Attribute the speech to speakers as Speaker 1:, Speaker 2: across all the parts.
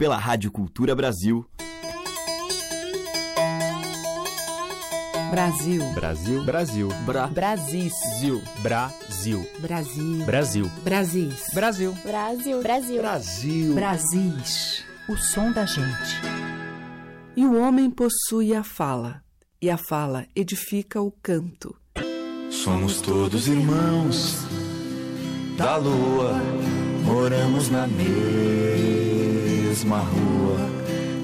Speaker 1: pela Rádio Cultura Brasil.
Speaker 2: Brasil.
Speaker 3: Brasil. Brasil.
Speaker 2: Bra. Brasil.
Speaker 3: Brasil.
Speaker 2: Brasil.
Speaker 3: Brasil.
Speaker 2: Brasis.
Speaker 3: Brasil.
Speaker 4: Brasil. Brasil.
Speaker 5: Brasil.
Speaker 2: Brasis. O som da gente. E o homem possui a fala, e a fala edifica o canto.
Speaker 6: Somos todos irmãos da lua, moramos na mesma rua,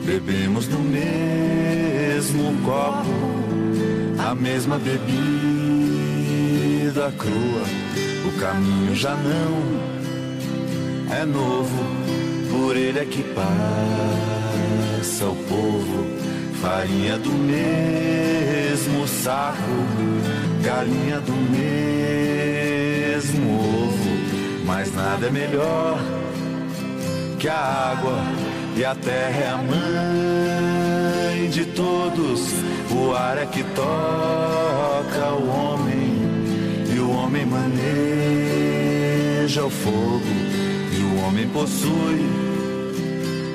Speaker 6: bebemos do mesmo copo, a mesma bebida crua. O caminho já não é novo, por ele é que passa o povo. Farinha do mesmo saco, galinha do mesmo ovo. Mas nada é melhor que a água e a terra é a mãe de todos. O ar é que toca o homem. E o homem maneja o fogo. E o homem possui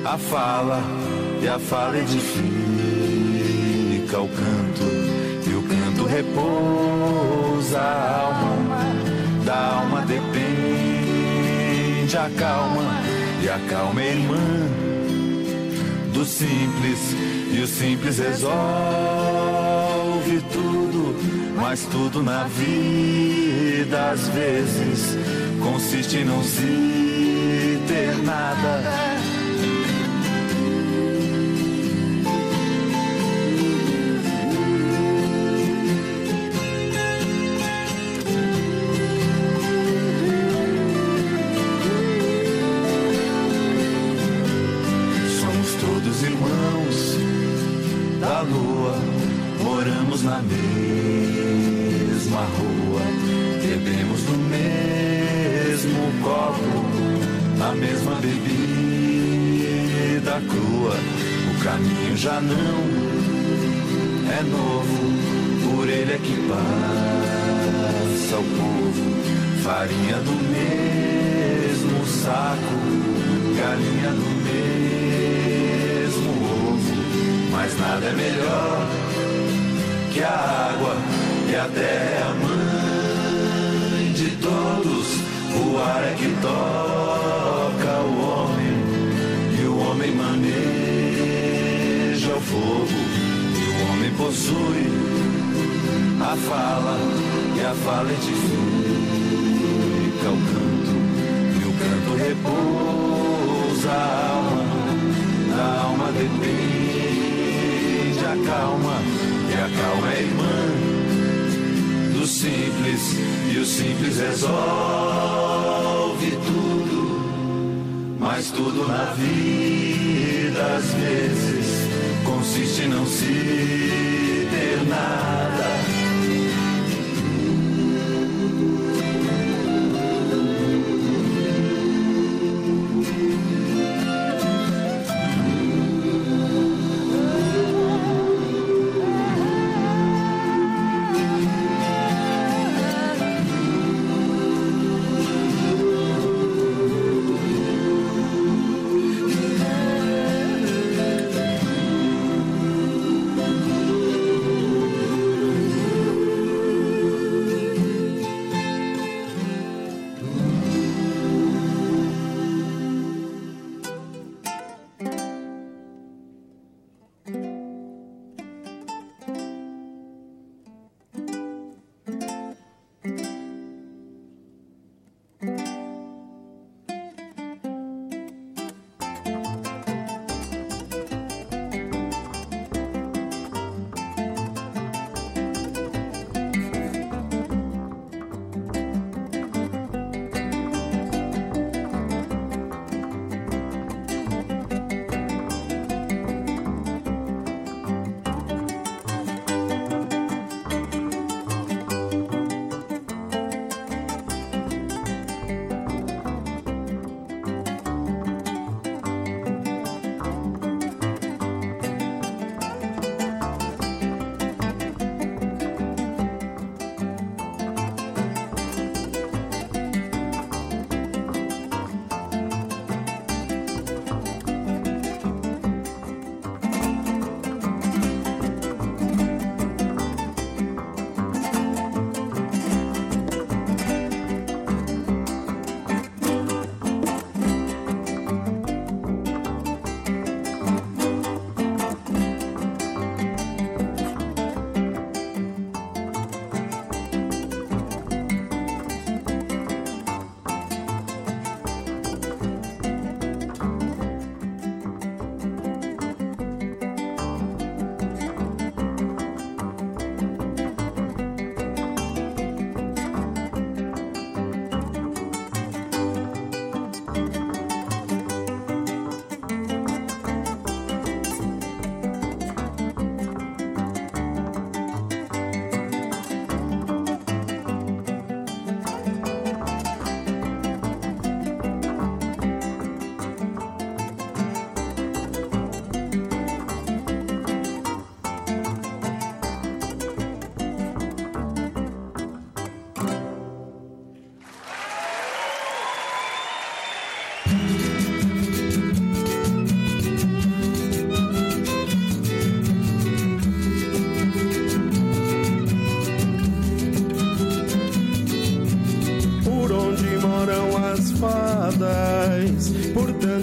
Speaker 6: a fala. E a fala edifica o canto. E o canto repousa a alma. Da alma depende a calma. E a calma é irmã simples e o simples resolve tudo mas tudo na vida às vezes consiste em não se ter nada simples resolve tudo mas tudo na vida às vezes consiste em não se ter nada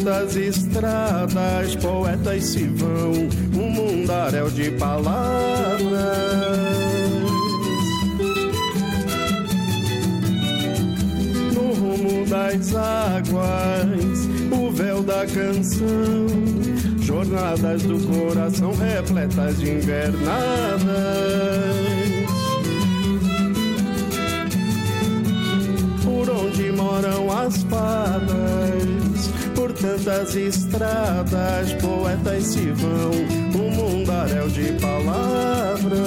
Speaker 4: tantas estradas, poetas se vão, um mundaréu de palavras. No rumo das águas, o véu da canção, jornadas do coração repletas de invernadas. Tantas estradas, poetas se vão, um mundaréu de palavras.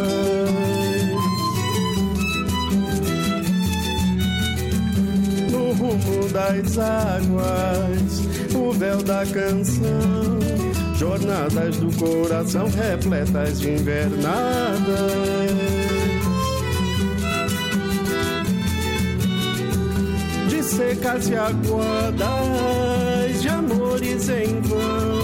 Speaker 4: No rumo das águas, o véu da canção, jornadas do coração repletas de invernadas. Secas e aguadas de amores em vão.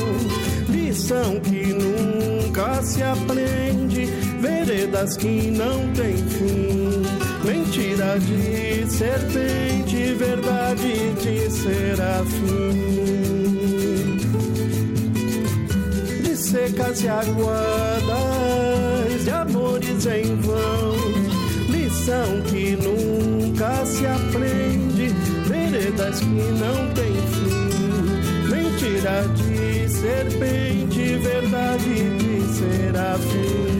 Speaker 4: Lição que nunca se aprende, veredas que não têm fim. Mentira de serpente, verdade de serafim. De secas e aguadas de amores em vão. Não tem fim. Mentira de serpente, verdade de serafim.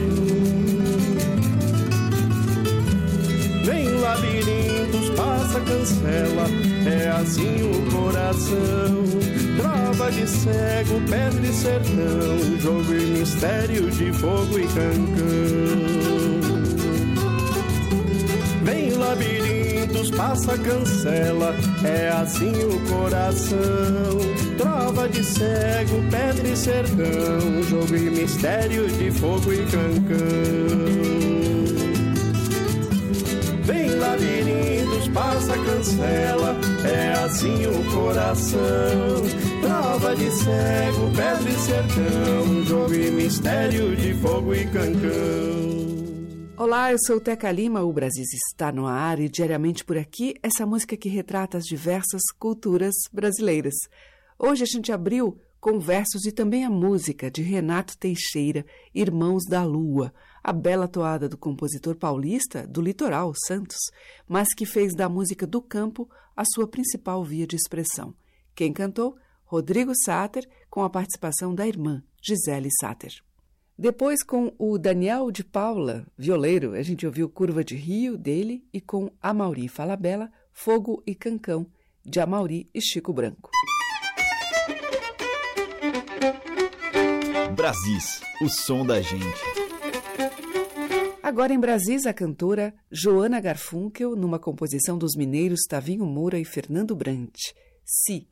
Speaker 4: Vem labirintos, passa, cancela, é assim o coração. Trova de cego, pedra e sertão, jogo e mistério de fogo e cancão. Vem labirintos passa, cancela, é assim o coração. Trova de cego, pedra e sertão, jogo e mistério de fogo e cancão. Vem labirintos, passa, cancela, é assim o coração. Trova de cego, pedra e sertão, jogo e mistério de fogo e cancão.
Speaker 2: Olá, eu sou Teca Lima, o Brasil está no ar e diariamente por aqui essa música que retrata as diversas culturas brasileiras. Hoje a gente abriu com versos e também a música de Renato Teixeira, Irmãos da Lua, a bela toada do compositor paulista do litoral, Santos, mas que fez da música do campo a sua principal via de expressão. Quem cantou? Rodrigo Sater, com a participação da irmã, Gisele Sater. Depois, com o Daniel de Paula, violeiro, a gente ouviu Curva de Rio, dele, e com Amauri Falabella, Fogo e Cancão, de Amauri e Chico Branco.
Speaker 1: Brasis, o som da gente.
Speaker 2: Agora em Brasis, a cantora Joana Garfunkel, numa composição dos mineiros Tavinho Moura e Fernando Brant. Si.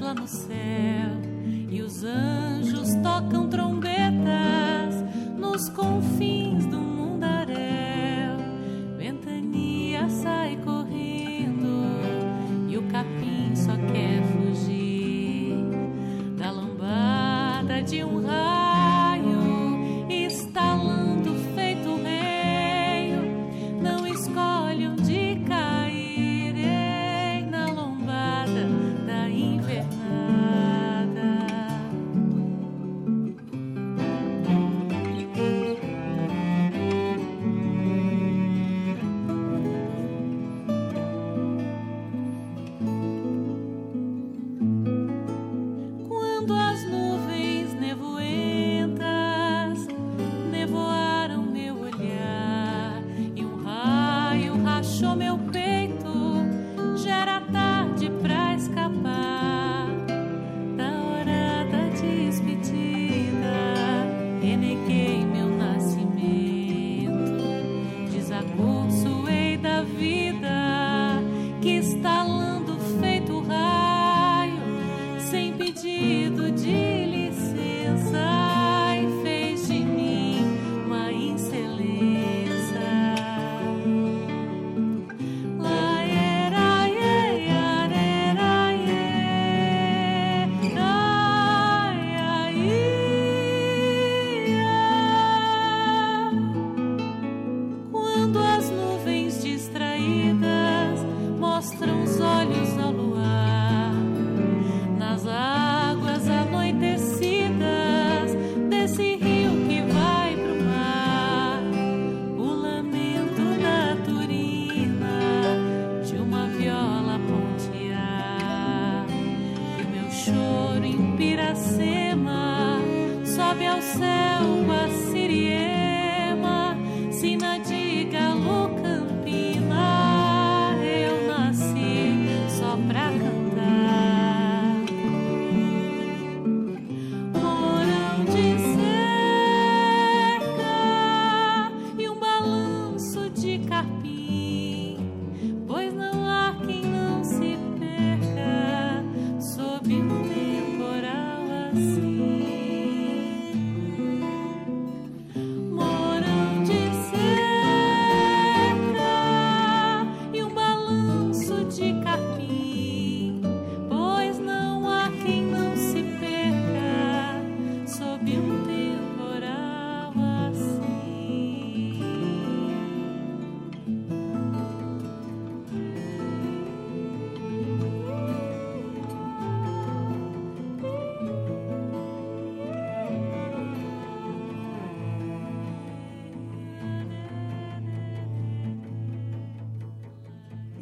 Speaker 5: lá no céu
Speaker 7: e os anjos tocam trombetas nos confins do mundaréu. Ventania sai correndo e o capim só quer fugir da lombada de um raio.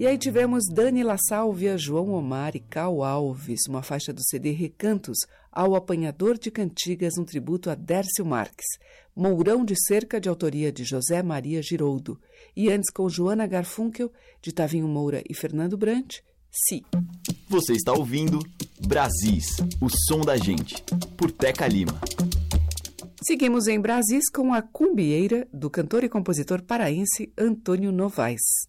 Speaker 7: Aí tivemos Dani La Sálvia, João Omar e Cal Alves, uma faixa do CD Recantos, ao Apanhador de Cantigas, um tributo a Dércio Marques. Mourão de Cerca, de autoria de José Maria Giroldo. E antes com Joana Garfunkel, de Tavinho Moura e Fernando Brant, Si.
Speaker 1: Você está ouvindo Brasis, o som da gente, por Teca Lima.
Speaker 7: Seguimos em Brasis com a cumbieira do cantor e compositor paraense Antônio Novaes.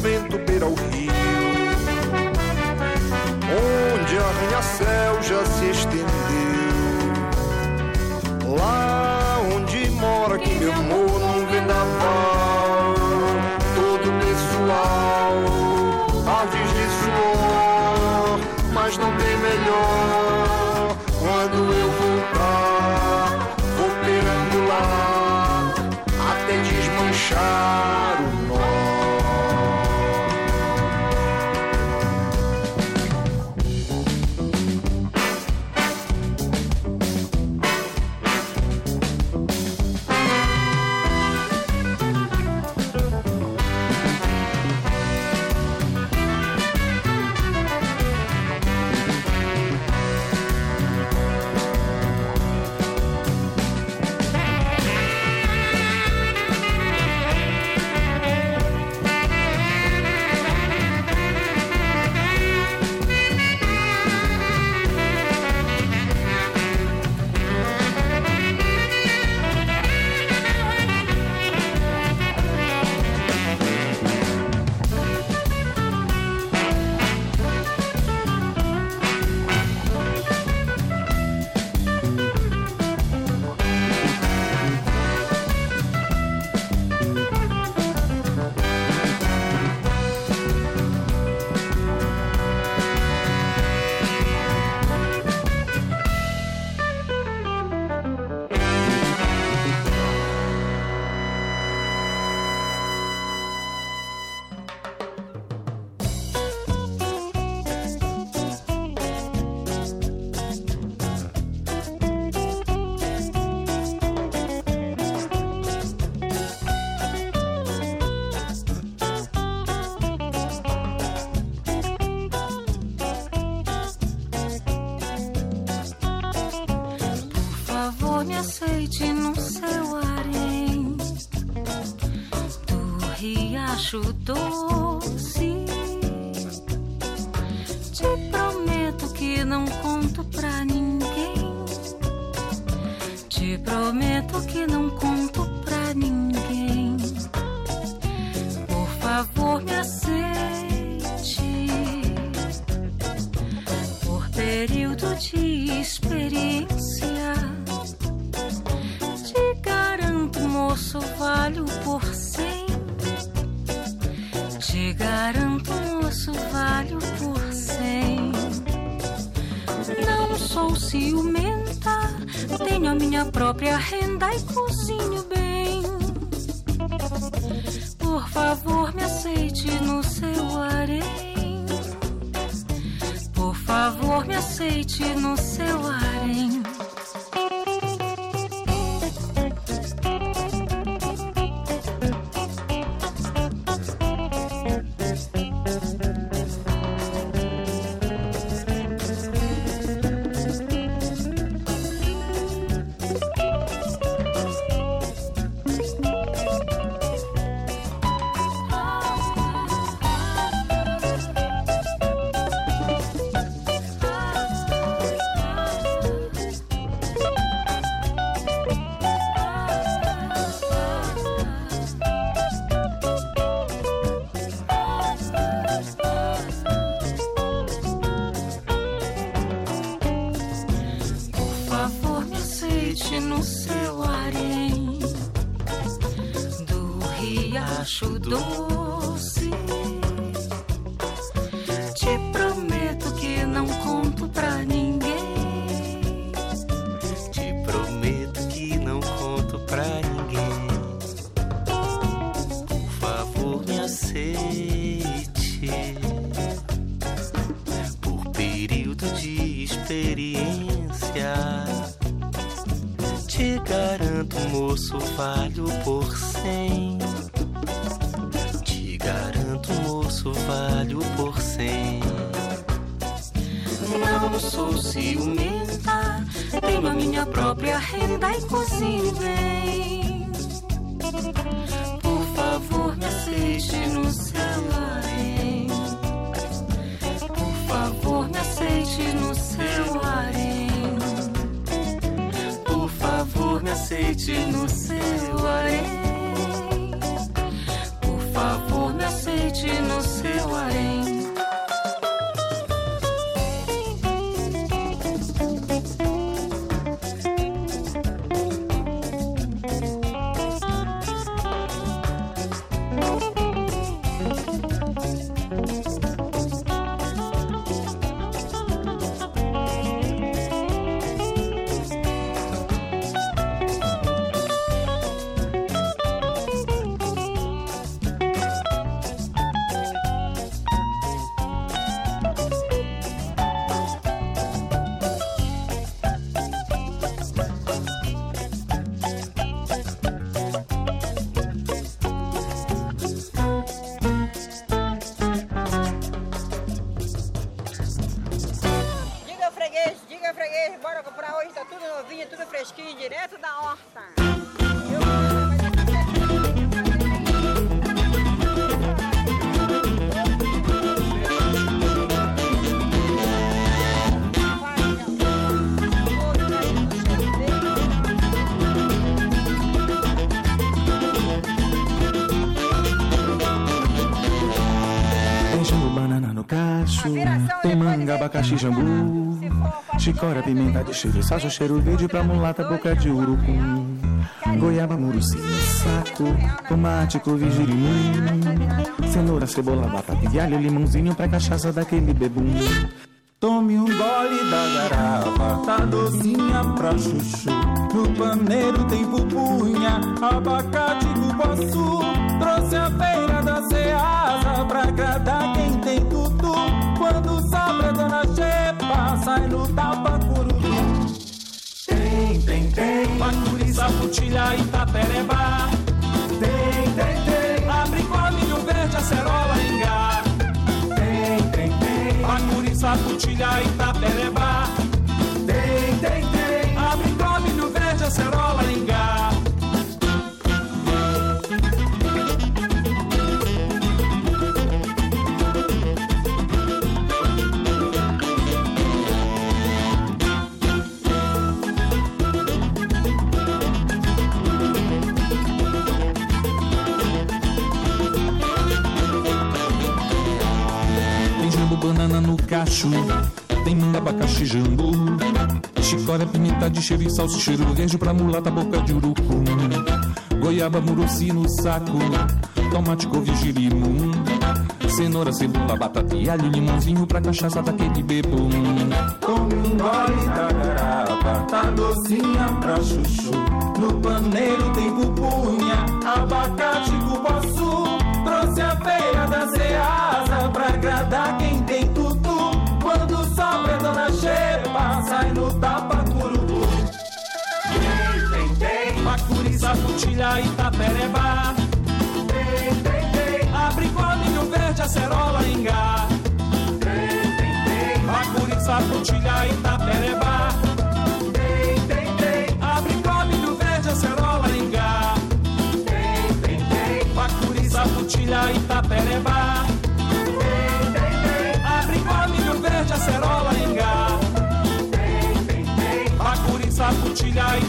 Speaker 8: vento beira o rio, onde arranha-céu já se estendeu. Lá
Speaker 9: True. própria renda e
Speaker 10: cuidar Don't.
Speaker 11: Abacaxi, jambu Chicória, pimenta de cheiro, salsa, cheiro verde pra mulata, boca de urucum Goiaba, muruci, saco Tomate, couve, Cenoura, cebola, batata e alho Limãozinho pra cachaça daquele bebum Tome um gole da garrafa, tá docinha pra chuchu. No paneiro tem pupunha, abacate, cupuaçu. Trouxe a feira Bacuri, saputilha, Itapereba. Tem, tem, tem. Abre com milho verde, acerola, ingá. Tem, tem, tem. Bacuri, saputilha, Itapereba. Tem manga, abacaxi, jambu. Chicória, pimenta de cheiro e salsa, cheiro verde pra mulata, boca de urucum. Goiaba, muruci no saco. Tomate, couve, girimum. Cenoura, cebola, batata e alho, limãozinho pra cachaça daquele bebum. Come um gole da garapa, tá docinha pra chuchu. No paneiro tem pupunha, abacate, cupuaçu. Saputilha, Itapereba. Com milho verde, acerola, ingá. Bacuri, saputilha, Itapereba. Com milho verde, acerola, ingá. Bacuri, saputilha, Itapereba. Com milho verde, acerola, ingá. Bacuri, saputilha, Itapereba.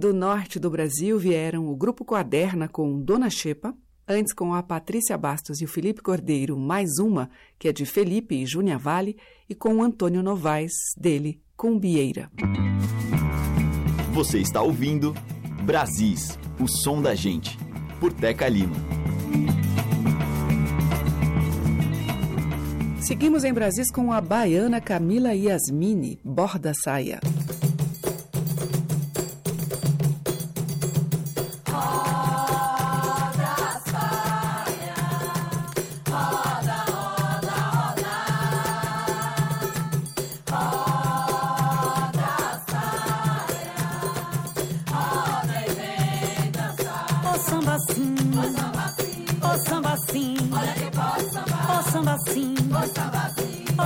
Speaker 2: Do norte do Brasil vieram o Grupo Quaderna com Dona Xepa, antes com a Patrícia Bastos e o Felipe Cordeiro, mais uma, que é de Felipe e Júnia Vale, e com o Antônio Novaes, dele, Cumbieira.
Speaker 1: Você está ouvindo Brasis, o som da gente, por Teca Lima.
Speaker 2: Seguimos em Brasis com a baiana Camila Yasmini, Borda Saia.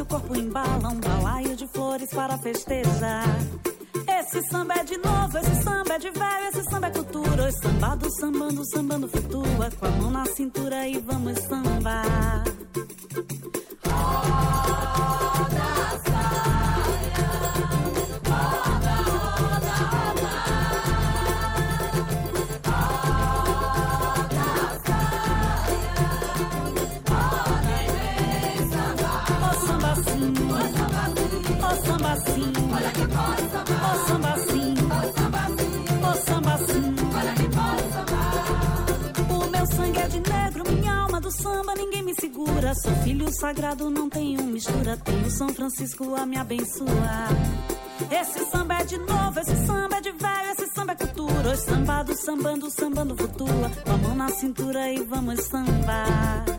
Speaker 12: o corpo embala, um balaio de flores para festejar. Esse samba é de novo, esse samba é de velho, esse samba é cultura. Oi, sambado, sambando, sambando flutua, com a mão na cintura e vamos sambar. Sou filho sagrado, não tenho mistura. Tenho São Francisco a me abençoar. Esse samba é de novo, esse samba é de velho, esse samba é cultura. Hoje sambado, sambando, sambando flutua. Com a mão na cintura e vamos sambar.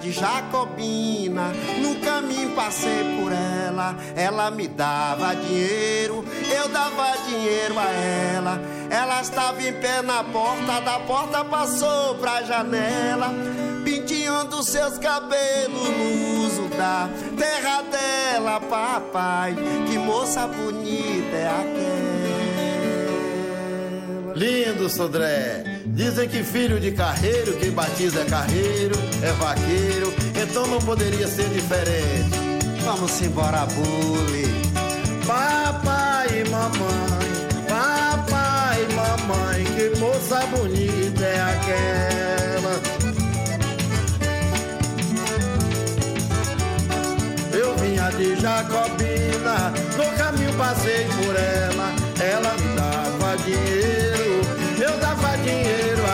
Speaker 13: De Jacobina. No caminho passei por ela, ela me dava dinheiro, eu dava dinheiro a ela. Ela estava em pé na porta, da porta passou pra janela, penteando seus cabelos no uso da terra dela, papai. Que moça bonita é aquela.
Speaker 14: Lindo, Sodré. Dizem que filho de carreiro, quem batiza é carreiro, é vaqueiro, então não poderia ser diferente.
Speaker 13: Vamos embora, bule.
Speaker 14: Papai e mamãe, papai e mamãe, que moça bonita é aquela. Eu vinha de Jacobina, no caminho passei por ela, ela me dava dinheiro eu dava dinheiro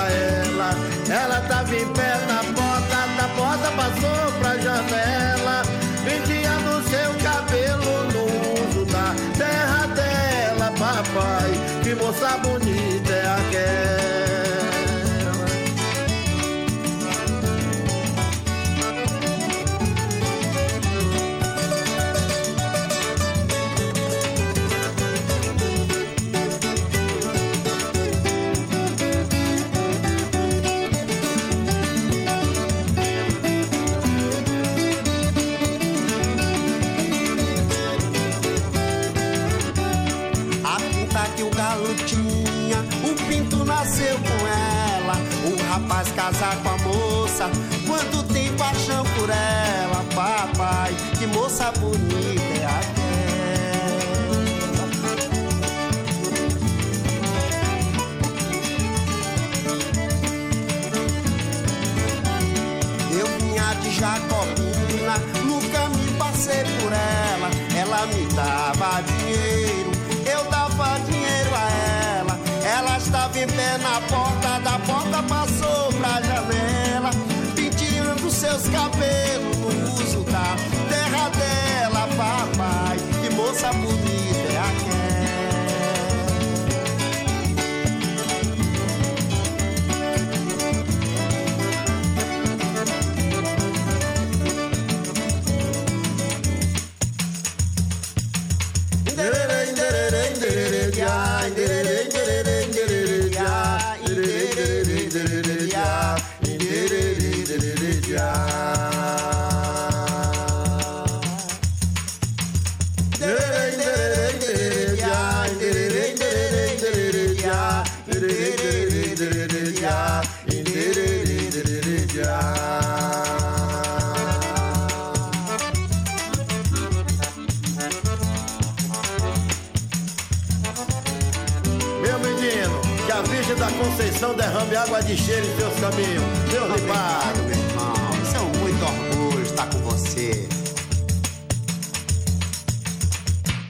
Speaker 14: Derrame água de cheiro em seus caminhos. Deus lhe pague.
Speaker 13: Meu irmão. Isso é um muito orgulho estar com você.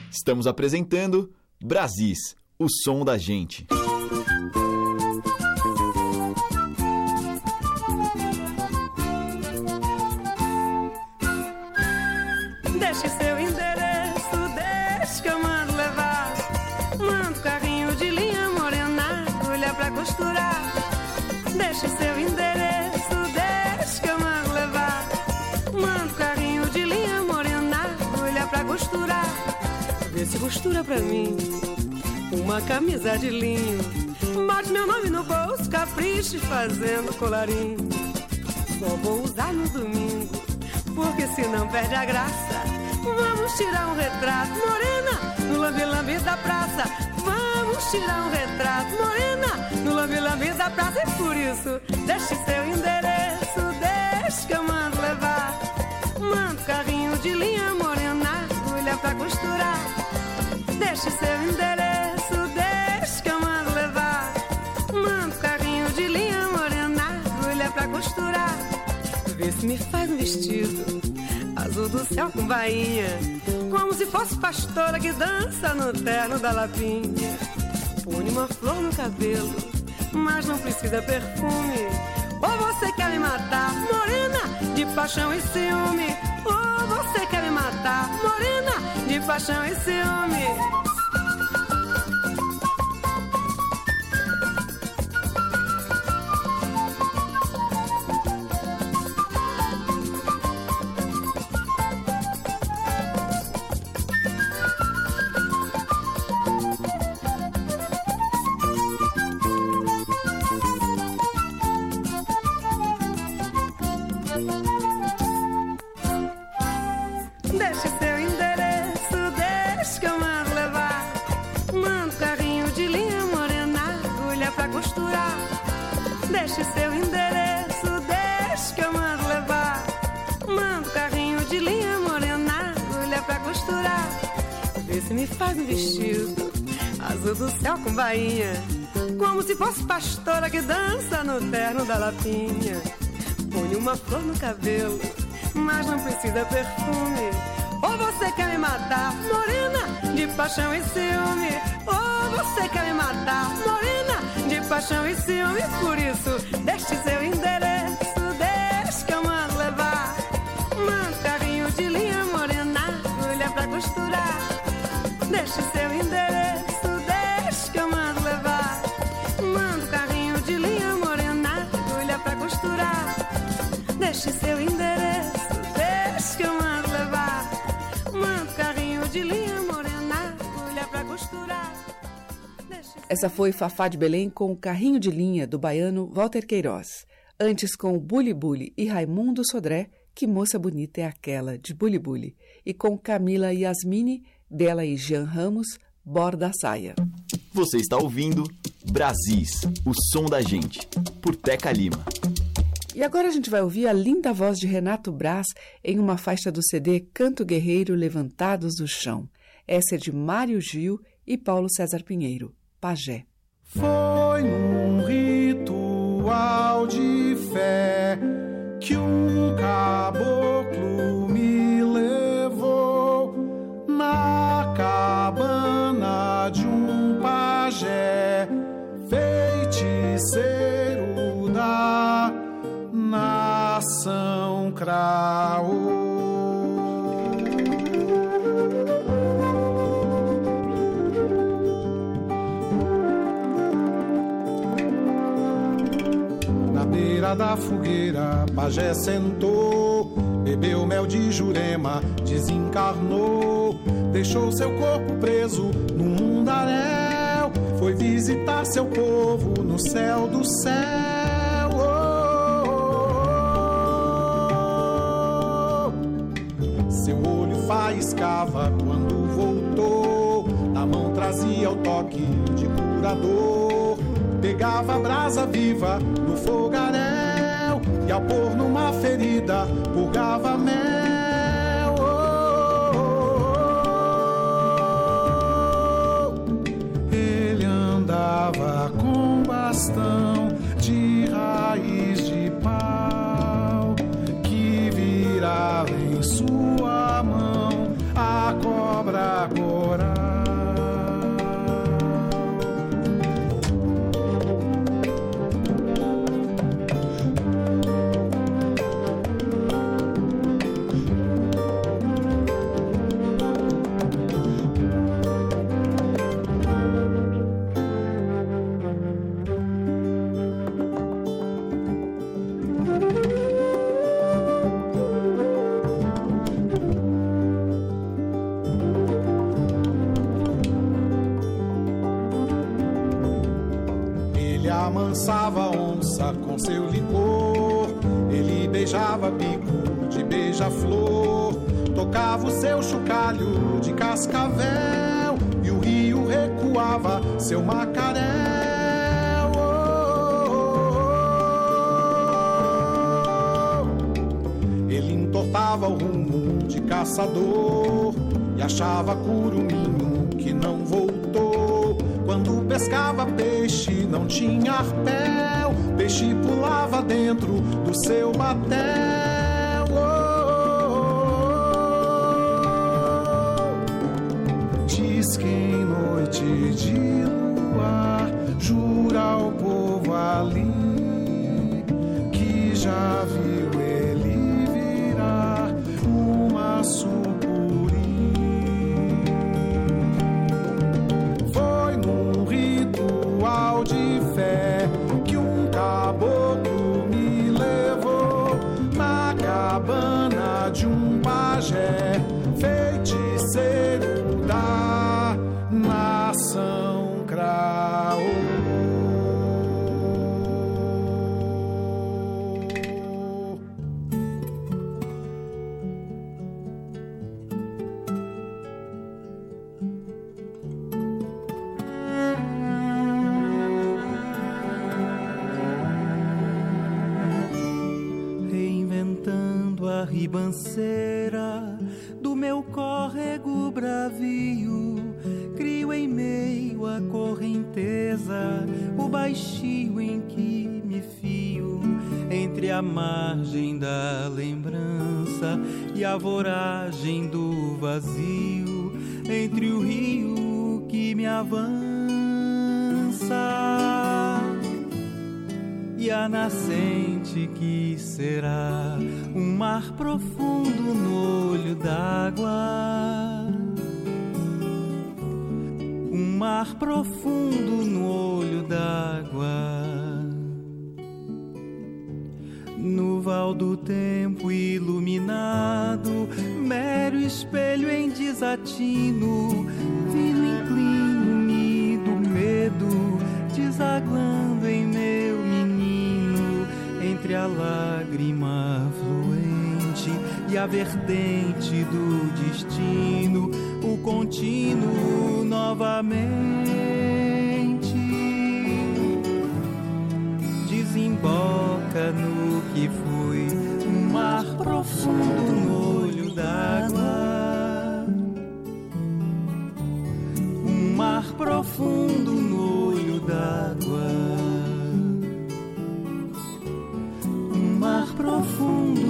Speaker 1: Estamos apresentando Brasis, o som da gente.
Speaker 15: De linho. Bate meu nome no bolso, capriche fazendo colarinho. Só vou usar no domingo, porque senão perde a graça. Vamos tirar um retrato, morena, no lambi-lambi da praça. Vamos tirar um retrato, morena, no lambi-lambi da praça. E por isso, deixe seu endereço, deixe que eu mando levar. Mando carrinho de linha morena, agulha pra costurar. Deixe seu endereço, Vê se me faz um vestido azul do céu com bainha, como se fosse pastora que dança no terno da lapinha. Põe uma flor no cabelo, mas não precisa perfume. Ou você quer me matar, morena, de paixão e ciúme. Ou você quer me matar, morena, de paixão e ciúme. Põe uma flor no cabelo, mas não precisa perfume. Ou você quer me matar, morena, de paixão e ciúme. Ou você quer me matar, morena, de paixão e ciúme. Por isso, deixe seu endereço,
Speaker 2: Essa foi Fafá de Belém com o Carrinho de Linha do baiano Walter Queiroz. Antes com Bully Bully e Raimundo Sodré, Que Moça Bonita é Aquela, de Bully Bully. E com Camila Yasmini, dela e Jean Ramos, Borda a Saia.
Speaker 1: Você está ouvindo Brasis, o som da gente, por Teca Lima.
Speaker 2: E agora a gente vai ouvir a linda voz de Renato Braz em uma faixa do CD Canto Guerreiro Levantados do Chão. Essa é de Mário Gil e Paulo César Pinheiro, Pajé.
Speaker 16: Foi num ritual de fé que um caboclo me levou na cabana de um pajé feiticeiro da nação Craô. Da fogueira, pajé sentou, bebeu mel de jurema, desencarnou, deixou seu corpo preso no mundaréu, foi visitar seu povo no céu do céu. Oh. Seu olho faiscava quando voltou, na mão trazia o toque de curador. Pegava a brasa viva no fogaréu e ao pôr numa ferida purgava mel. Chocalho de cascavel. E o rio recuava seu macaréu. Oh, oh, oh. Ele entortava o rumo de caçador. E achava curuminho que não voltou. Quando pescava peixe, não tinha arpel. Peixe pulava dentro do seu batel. Ao povo ali que já viu ele virar uma sucuri.
Speaker 17: Baixio em que me fio entre a margem da lembrança e a voragem do vazio, entre o rio que me avança e a nascente que será um mar profundo no olho d'água. Mar profundo no olho d'água. No val do tempo iluminado, mero espelho em desatino, fino inclino-me do medo, desaguando em meu menino, entre a lágrima fluente e a vertente do destino, o contínuo novamente desemboca no que foi um mar profundo no olho d'água. Um mar profundo no olho d'água. Um mar profundo.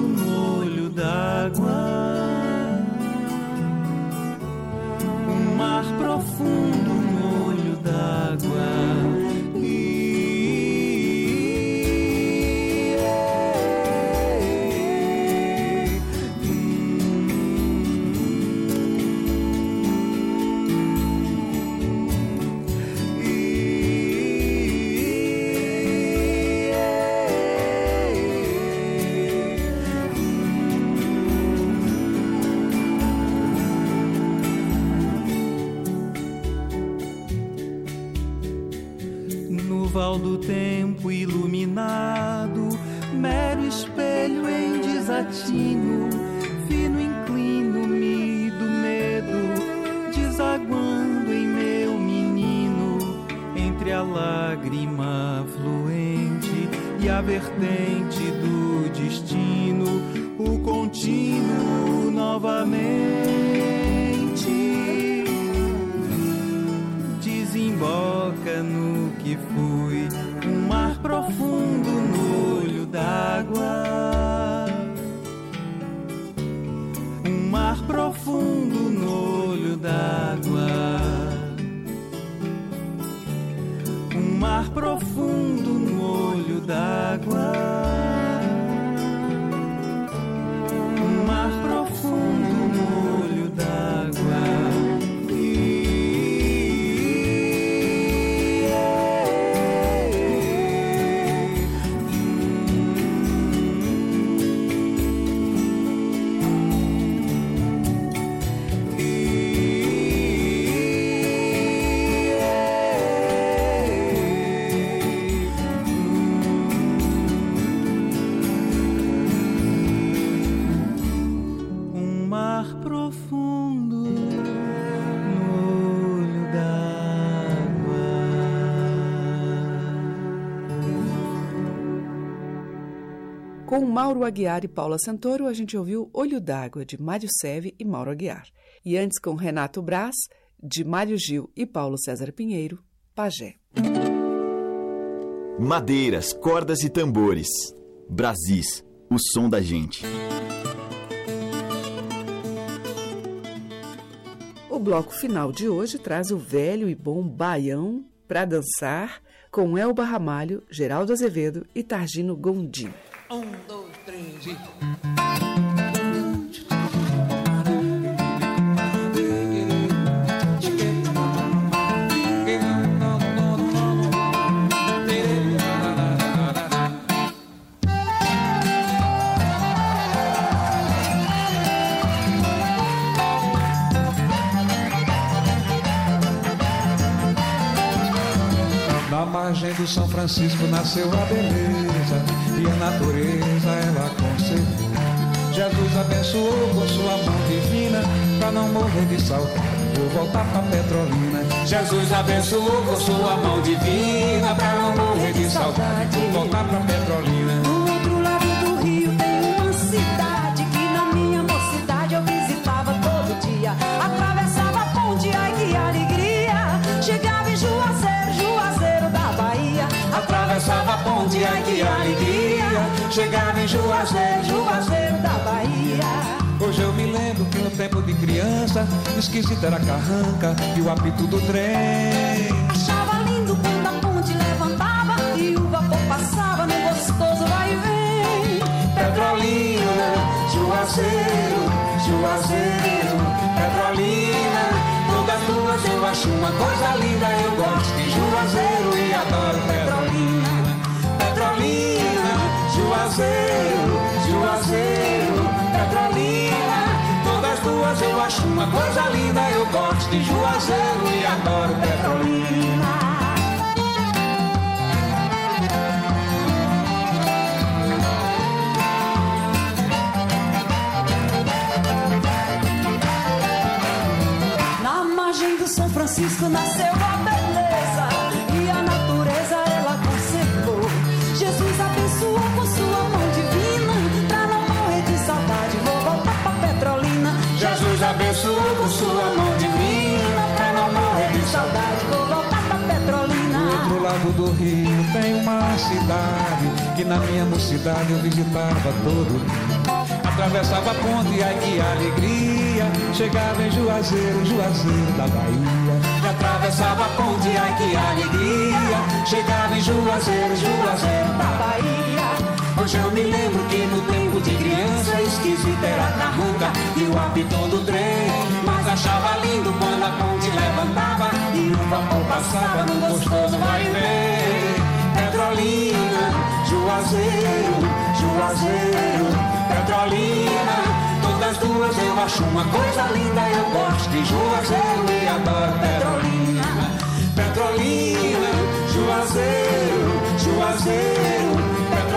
Speaker 17: Vertente do destino, o contínuo novamente desemboca no que fui, um mar profundo no olho d'água. Um mar profundo no olho d'água. Um mar profundo no
Speaker 2: Com Mauro Aguiar e Paula Santoro, a gente ouviu Olho d'Água, de Mário Seve e Mauro Aguiar. E antes, com Renato Braz, de Mário Gil e Paulo César Pinheiro, Pajé.
Speaker 1: Madeiras, cordas e tambores. Brasis, o som da gente.
Speaker 2: O bloco final de hoje traz o velho e bom baião para dançar com Elba Ramalho, Geraldo Azevedo e Targino Gondim. Um, dois, três e.
Speaker 18: São Francisco nasceu a beleza e a natureza ela conservou. Jesus abençoou com sua mão divina para não morrer de saudade. Vou voltar pra Petrolina.
Speaker 19: Jesus abençoou com sua mão divina para não morrer de saudade.
Speaker 18: Vou voltar pra Petrolina.
Speaker 12: Ponte, ai que alegria. Chegava em Juazeiro, Juazeiro da Bahia.
Speaker 18: Hoje eu me lembro que no tempo de criança, esquisito era a carranca e o apito do trem.
Speaker 12: Achava lindo quando a ponte levantava e o vapor passava no gostoso vai e vem.
Speaker 19: Petrolina, Juazeiro, Juazeiro, Petrolina. Todas duas eu acho uma coisa linda. Eu gosto de Juazeiro e adoro. Petrolina, Juazeiro, Juazeiro, Petrolina. Todas duas eu acho uma coisa linda. Eu gosto de Juazeiro e adoro Petrolina.
Speaker 12: Na margem do São Francisco nasceu a
Speaker 18: do rio tem uma cidade que na minha mocidade eu visitava todo. Atravessava a ponte, ai que alegria. Chegava em Juazeiro, Juazeiro da Bahia. Atravessava a ponte, ai que alegria. Chegava em Juazeiro, Juazeiro da Bahia. Hoje eu me lembro que no tempo de criança esquisito era na rua e o apitão do trem. Mas achava lindo quando a ponte levantava e o vapor passava no gostoso vai ver. Petrolina, Juazeiro, Juazeiro, Petrolina. Todas duas eu acho uma coisa linda. Eu gosto de Juazeiro e adoro Petrolina. Petrolina, Juazeiro, Juazeiro.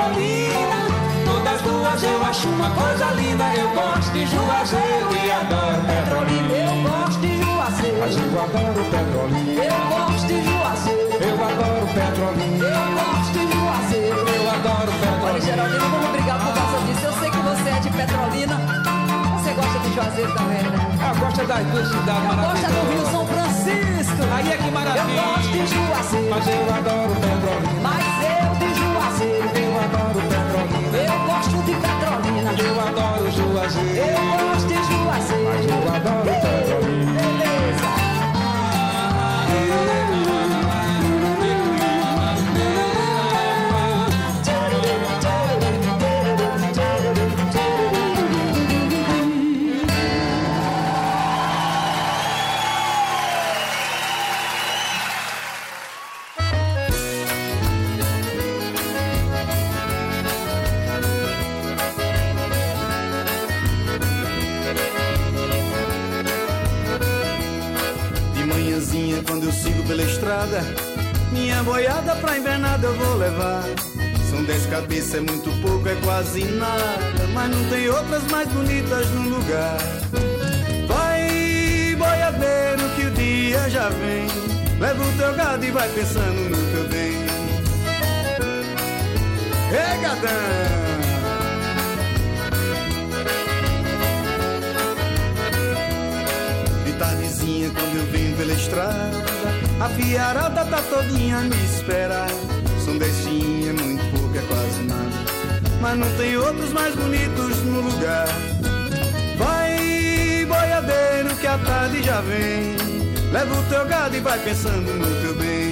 Speaker 18: Petrolina. Todas duas eu acho uma coisa linda. Eu gosto de Juazeiro e adoro Petrolina.
Speaker 20: Eu gosto de Juazeiro.
Speaker 18: Mas eu adoro Petrolina.
Speaker 20: Eu gosto de Juazeiro.
Speaker 18: Eu adoro Petrolina.
Speaker 20: Eu gosto de Juazeiro.
Speaker 18: Eu adoro Petrolina.
Speaker 20: Olha, Geraldina, vamos brigar por causa disso. Eu sei que você é de Petrolina. Você gosta de Juazeiro também, né?
Speaker 18: Eu gosto das duas cidades
Speaker 20: Eu gosto do Rio São Francisco.
Speaker 18: Aí é que maravilha.
Speaker 20: Eu gosto de Juazeiro.
Speaker 18: Mas eu adoro Petrolina.
Speaker 20: Mas eu de Juazeiro.
Speaker 18: Eu adoro Petrolina.
Speaker 20: Eu gosto de Petrolina.
Speaker 18: Eu adoro Juazeiro.
Speaker 20: Eu gosto de Juazeiro.
Speaker 18: Mas eu adoro Petrolina.
Speaker 20: Beleza.
Speaker 4: Nada, mas não tem outras mais bonitas no lugar. Vai, boiadeiro, que o dia já vem. Leva o teu gado e vai pensando no teu bem. Ei, gadão! De tardezinha quando eu venho pela estrada A fiarada tá todinha me esperar São destinha, muito pouco, é quase nada Mas não tem outros mais bonitos no lugar. Vai, boiadeiro, que a tarde já vem. Leva o teu gado e vai pensando no teu bem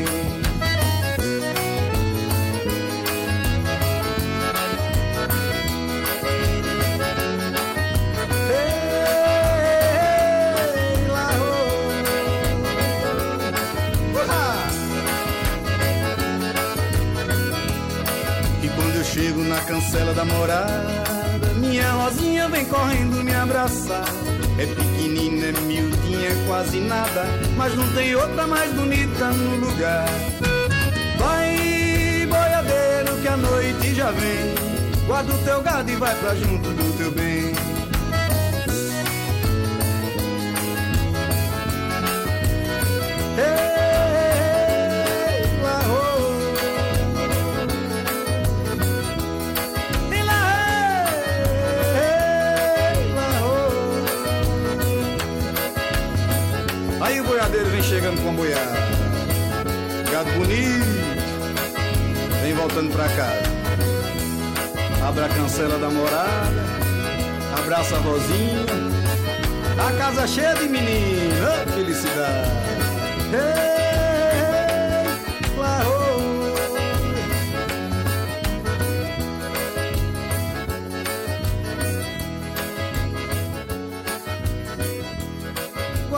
Speaker 4: cancela da morada, minha rosinha vem correndo me abraçar. É pequenina, é miudinha, é quase nada, mas não tem outra mais bonita no lugar. Vai, boiadeiro, que a noite já vem. Guarda o teu gado e vai pra junto do teu bem. Ei, com. Gado bonito, vem voltando pra casa. Abre a cancela da morada, abraça a vozinha. A casa cheia de menino, oh, felicidade. Ei,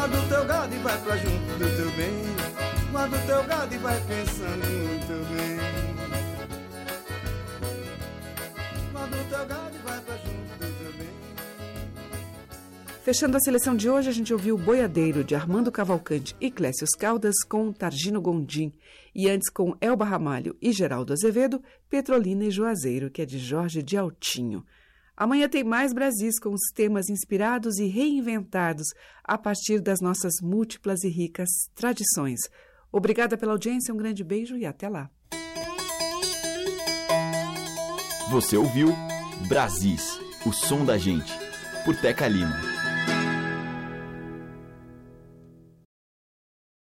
Speaker 4: Guarda o teu gado e vai pra junto do teu bem. Guarda o teu gado e vai pensando no teu bem. Guarda o teu gado e vai pra junto do teu bem.
Speaker 2: Fechando a seleção de hoje, a gente ouviu Boiadeiro, de Armando Cavalcante e Clécius Caldas, com Targino Gondim. E antes, com Elba Ramalho e Geraldo Azevedo, Petrolina e Juazeiro, que é de Jorge de Altinho. Amanhã tem mais Brasis com os temas inspirados e reinventados a partir das nossas múltiplas e ricas tradições. Obrigada pela audiência, um grande beijo e até lá.
Speaker 1: Você ouviu Brasis, o som da gente, por Teca Lima.